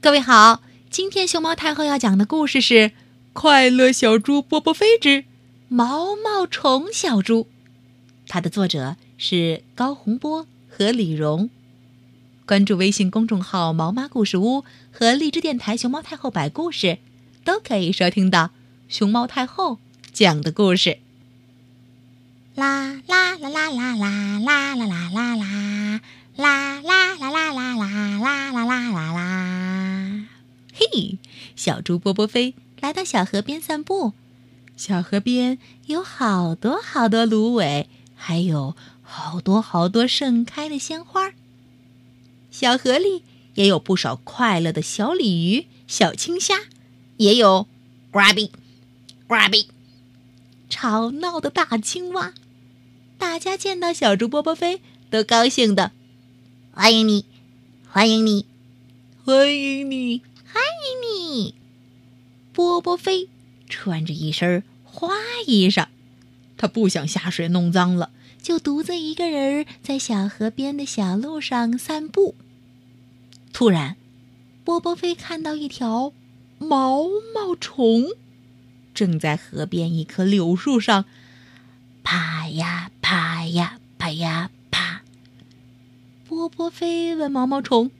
各位好，今天熊猫太后要讲的故事是《快乐小猪波波飞之毛毛虫小猪》，它的作者是高洪波和李荣。关注微信公众号“毛妈故事屋”和荔枝电台“熊猫太后摆故事”，都可以收听到熊猫太后讲的故事。啦啦啦啦啦啦啦啦啦啦啦。啦啦啦啦啦啦啦啦啦啦啦！小猪波波飞来到小河边散步。小河边有好多好多芦苇，还有好多好多盛开的鲜花。小河里也有不少快乐的小鲤鱼、小青虾，也有 grabby grabby 吵闹的大青蛙。大家见到小猪波波飞都高兴的。欢迎你，欢迎你，欢迎你！波波飞穿着一身花衣裳，他不想下水弄脏了，就独自一个人在小河边的小路上散步。突然，波波飞看到一条毛毛虫，正在河边一棵柳树上爬呀爬呀爬呀爬。波波飞问毛毛虫：“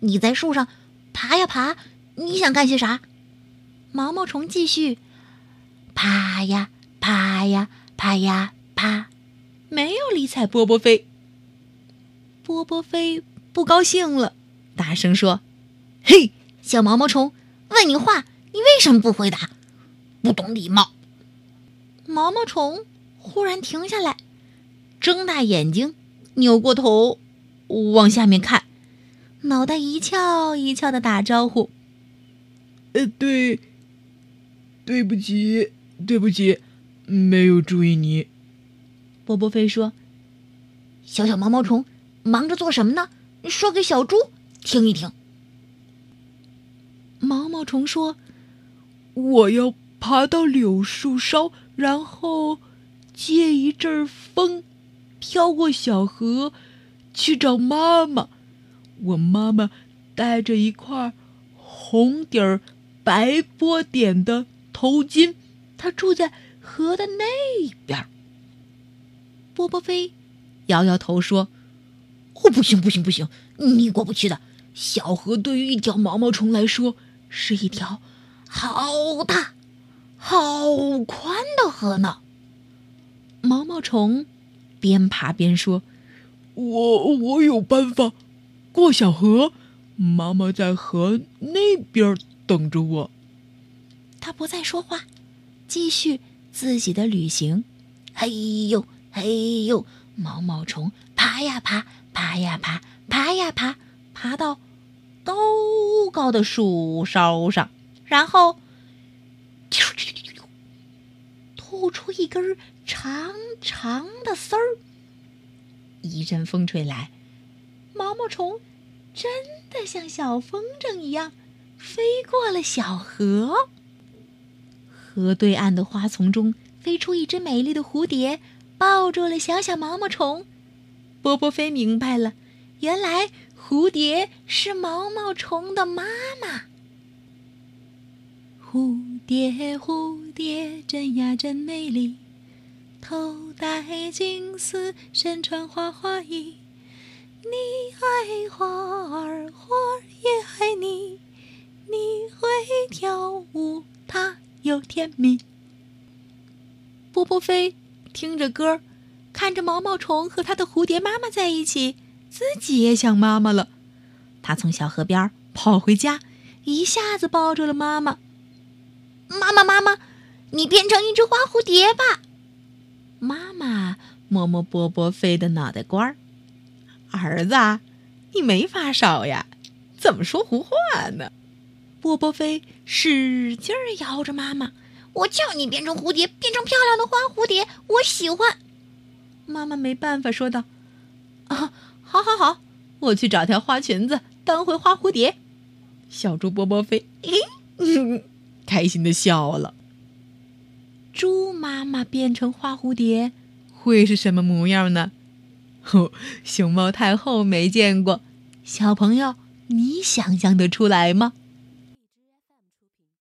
你在树上爬呀爬，你想干些啥？”毛毛虫继续：“爬呀爬呀爬呀爬，没有理睬波波飞。”波波飞不高兴了，大声说：“嘿，小毛毛虫，问你话，你为什么不回答？不懂礼貌！”毛毛虫忽然停下来，睁大眼睛。扭过头，往下面看，脑袋一翘一翘的打招呼：“呃，对，对不起，对不起，没有注意你。”波波飞说：“小小毛毛虫，忙着做什么呢？说给小猪听一听。”毛毛虫说：“我要爬到柳树梢，然后借一阵风。”飘过小河，去找妈妈。我妈妈带着一块红底儿白波点的头巾，它住在河的那边。波波飞摇摇头说：“哦，不行，不行，不行，你过不去的。小河对于一条毛毛虫来说，是一条好大、好宽的河呢。”毛毛虫。边爬边说：“我我有办法，过小河。妈妈在河那边等着我。”他不再说话，继续自己的旅行。嘿呦嘿呦，毛毛虫爬呀爬，爬呀爬，爬呀爬，爬到高高的树梢上，然后吐出一根长长的丝儿。一阵风吹来，毛毛虫真的像小风筝一样飞过了小河。河对岸的花丛中飞出一只美丽的蝴蝶，抱住了小小毛毛虫。波波飞明白了，原来蝴蝶是毛毛虫的妈妈。蝴蝶，蝴蝶，真呀真美丽。头戴金丝，身穿花花衣。你爱花儿，花儿也爱你。跳舞，它又甜蜜。波波飞听着歌，看着毛毛虫和它的蝴蝶妈妈在一起，自己也想妈妈了。他从小河边跑回家，一下子抱住了妈妈。妈妈，妈妈，你变成一只花蝴蝶吧。妈妈摸摸波波飞的脑袋瓜儿，儿子，你没发烧呀？怎么说胡话呢？波波飞使劲儿摇着妈妈，我叫你变成蝴蝶，变成漂亮的花蝴蝶，我喜欢。妈妈没办法说道：“啊，好，好，好，我去找条花裙子当回花蝴蝶。”小猪波波飞，咦，开心的笑了。猪妈妈变成花蝴蝶，会是什么模样呢？哦，熊猫太后没见过，小朋友你想象得出来吗？